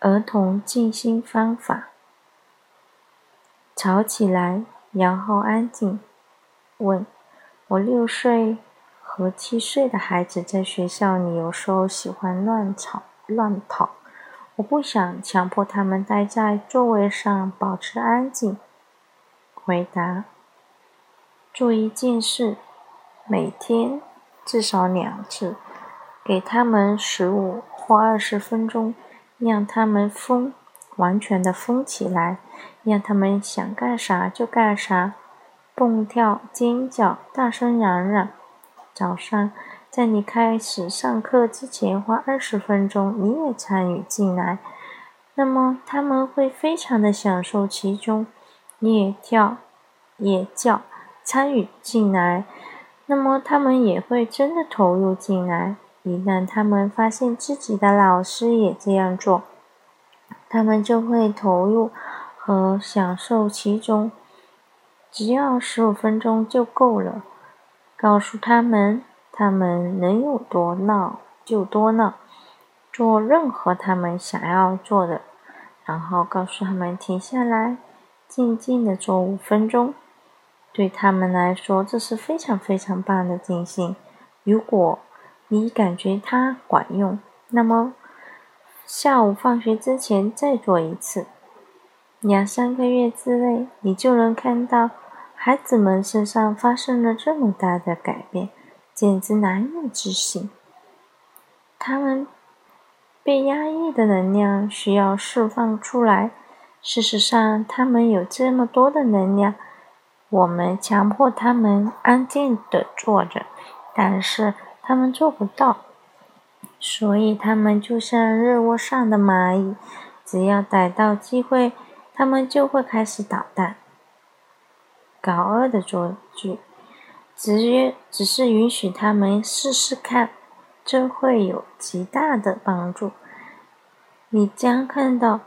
儿童静心方法：吵起来，然后安静。问：我六岁和七岁的孩子在学校里有时候喜欢乱吵乱跑，我不想强迫他们待在座位上，保持安静。回答：做一件事，每天至少两次，给他们十五或二十分钟。让他们疯，完全的疯起来，让他们想干啥就干啥，蹦跳、尖叫、大声嚷嚷。早上，在你开始上课之前花二十分钟，你也参与进来，那么他们会非常的享受其中。你也跳，也叫，参与进来，那么他们也会真的投入进来。一旦他们发现自己的老师也这样做，他们就会投入和享受其中。只要十五分钟就够了。告诉他们，他们能有多闹就多闹，做任何他们想要做的。然后告诉他们停下来，静静的做五分钟。对他们来说，这是非常非常棒的静心。如果你感觉它管用，那么下午放学之前再做一次。两三个月之内，你就能看到孩子们身上发生了这么大的改变，简直难以置信。他们被压抑的能量需要释放出来。事实上，他们有这么多的能量，我们强迫他们安静的坐着，但是。他们做不到，所以他们就像热窝上的蚂蚁，只要逮到机会，他们就会开始捣蛋。高二的作剧，只约只是允许他们试试看，这会有极大的帮助。你将看到，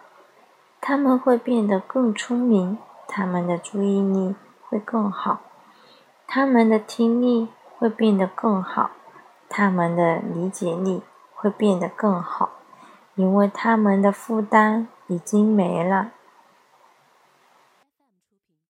他们会变得更聪明，他们的注意力会更好，他们的听力会变得更好。他们的理解力会变得更好，因为他们的负担已经没了。